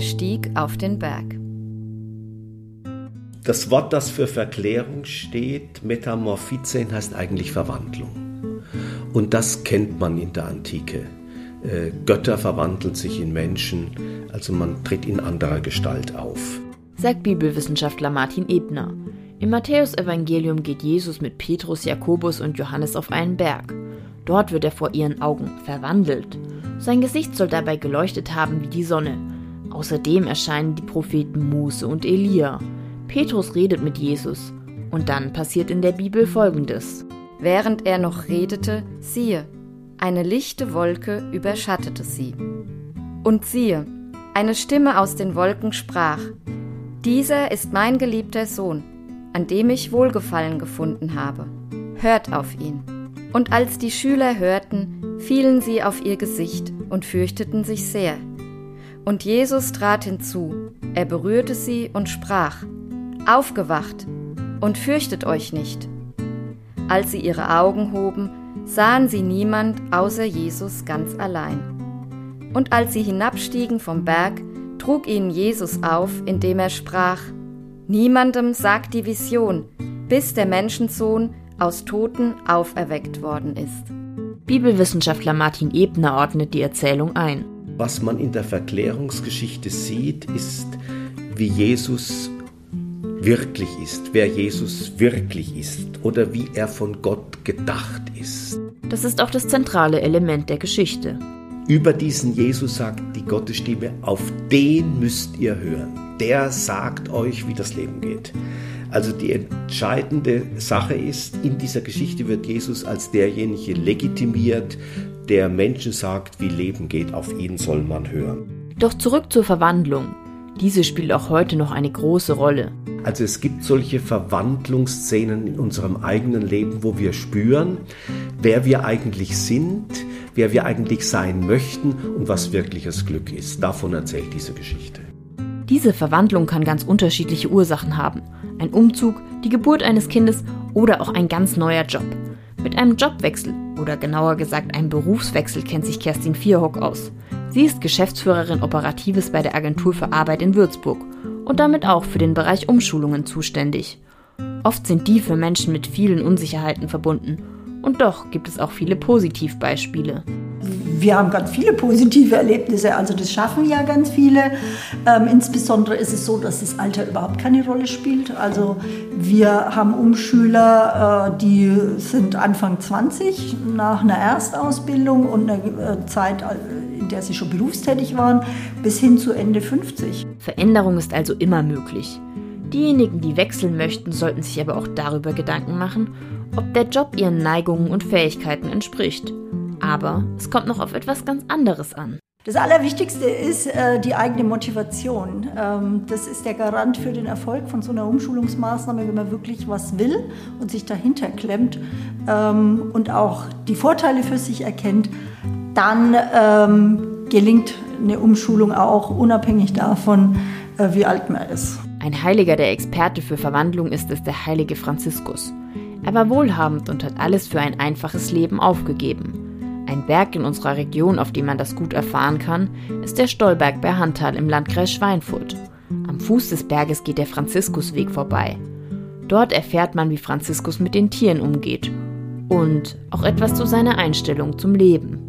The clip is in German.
stieg auf den Berg. Das Wort, das für Verklärung steht, Metamorphizein, heißt eigentlich Verwandlung. Und das kennt man in der Antike. Äh, Götter verwandeln sich in Menschen, also man tritt in anderer Gestalt auf. Sagt Bibelwissenschaftler Martin Ebner. Im Matthäusevangelium geht Jesus mit Petrus, Jakobus und Johannes auf einen Berg. Dort wird er vor ihren Augen verwandelt. Sein Gesicht soll dabei geleuchtet haben wie die Sonne. Außerdem erscheinen die Propheten Mose und Elia. Petrus redet mit Jesus. Und dann passiert in der Bibel Folgendes. Während er noch redete, siehe, eine lichte Wolke überschattete sie. Und siehe, eine Stimme aus den Wolken sprach, Dieser ist mein geliebter Sohn, an dem ich Wohlgefallen gefunden habe. Hört auf ihn. Und als die Schüler hörten, fielen sie auf ihr Gesicht und fürchteten sich sehr. Und Jesus trat hinzu, er berührte sie und sprach, Aufgewacht und fürchtet euch nicht. Als sie ihre Augen hoben, sahen sie niemand außer Jesus ganz allein. Und als sie hinabstiegen vom Berg, trug ihnen Jesus auf, indem er sprach, Niemandem sagt die Vision, bis der Menschensohn aus Toten auferweckt worden ist. Bibelwissenschaftler Martin Ebner ordnet die Erzählung ein. Was man in der Verklärungsgeschichte sieht, ist, wie Jesus wirklich ist, wer Jesus wirklich ist oder wie er von Gott gedacht ist. Das ist auch das zentrale Element der Geschichte. Über diesen Jesus sagt die Gottesstimme, auf den müsst ihr hören. Der sagt euch, wie das Leben geht. Also die entscheidende Sache ist, in dieser Geschichte wird Jesus als derjenige legitimiert, der Menschen sagt, wie Leben geht, auf ihn soll man hören. Doch zurück zur Verwandlung. Diese spielt auch heute noch eine große Rolle. Also es gibt solche Verwandlungsszenen in unserem eigenen Leben, wo wir spüren, wer wir eigentlich sind, wer wir eigentlich sein möchten und was wirkliches Glück ist. Davon erzählt diese Geschichte. Diese Verwandlung kann ganz unterschiedliche Ursachen haben ein Umzug, die Geburt eines Kindes oder auch ein ganz neuer Job. Mit einem Jobwechsel oder genauer gesagt einem Berufswechsel kennt sich Kerstin Vierhock aus. Sie ist Geschäftsführerin Operatives bei der Agentur für Arbeit in Würzburg und damit auch für den Bereich Umschulungen zuständig. Oft sind die für Menschen mit vielen Unsicherheiten verbunden. Und doch gibt es auch viele Positivbeispiele wir haben ganz viele positive Erlebnisse, also das schaffen ja ganz viele. Ähm, insbesondere ist es so, dass das Alter überhaupt keine Rolle spielt. Also wir haben Umschüler, äh, die sind Anfang 20 nach einer Erstausbildung und einer äh, Zeit, äh, in der sie schon berufstätig waren, bis hin zu Ende 50. Veränderung ist also immer möglich. Diejenigen, die wechseln möchten, sollten sich aber auch darüber Gedanken machen, ob der Job ihren Neigungen und Fähigkeiten entspricht. Aber es kommt noch auf etwas ganz anderes an. Das Allerwichtigste ist äh, die eigene Motivation. Ähm, das ist der Garant für den Erfolg von so einer Umschulungsmaßnahme, wenn man wirklich was will und sich dahinter klemmt ähm, und auch die Vorteile für sich erkennt, dann ähm, gelingt eine Umschulung auch unabhängig davon, äh, wie alt man ist. Ein Heiliger, der Experte für Verwandlung ist, ist der heilige Franziskus. Er war wohlhabend und hat alles für ein einfaches Leben aufgegeben. Ein Berg in unserer Region, auf dem man das gut erfahren kann, ist der Stollberg bei Hantal im Landkreis Schweinfurt. Am Fuß des Berges geht der Franziskusweg vorbei. Dort erfährt man, wie Franziskus mit den Tieren umgeht und auch etwas zu seiner Einstellung zum Leben.